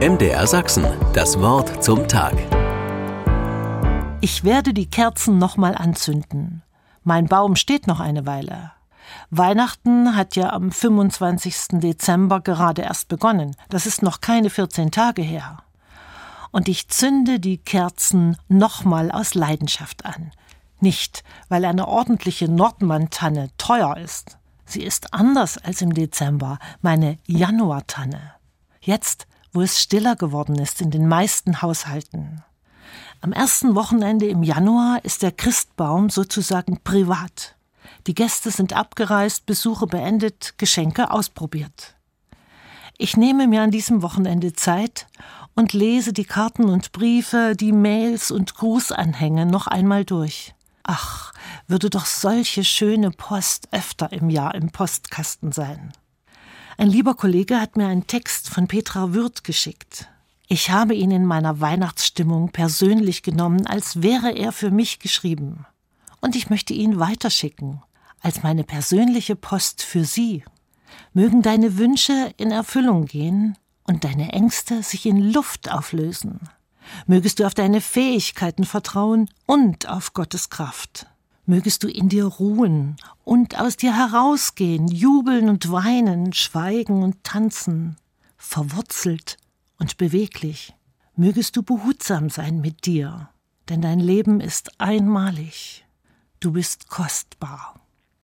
MDR Sachsen, das Wort zum Tag. Ich werde die Kerzen noch mal anzünden. Mein Baum steht noch eine Weile. Weihnachten hat ja am 25. Dezember gerade erst begonnen. Das ist noch keine 14 Tage her. Und ich zünde die Kerzen nochmal aus Leidenschaft an. Nicht, weil eine ordentliche Nordmann-Tanne teuer ist. Sie ist anders als im Dezember, meine Januartanne. Jetzt, wo es stiller geworden ist in den meisten Haushalten. Am ersten Wochenende im Januar ist der Christbaum sozusagen privat. Die Gäste sind abgereist, Besuche beendet, Geschenke ausprobiert. Ich nehme mir an diesem Wochenende Zeit und lese die Karten und Briefe, die Mails und Grußanhänge noch einmal durch. Ach, würde doch solche schöne Post öfter im Jahr im Postkasten sein. Ein lieber Kollege hat mir einen Text von Petra Würth geschickt. Ich habe ihn in meiner Weihnachtsstimmung persönlich genommen, als wäre er für mich geschrieben. Und ich möchte ihn weiterschicken, als meine persönliche Post für Sie. Mögen deine Wünsche in Erfüllung gehen und deine Ängste sich in Luft auflösen. Mögest du auf deine Fähigkeiten vertrauen und auf Gottes Kraft. Mögest du in dir ruhen und aus dir herausgehen, jubeln und weinen, schweigen und tanzen, verwurzelt und beweglich. Mögest du behutsam sein mit dir, denn dein Leben ist einmalig. Du bist kostbar.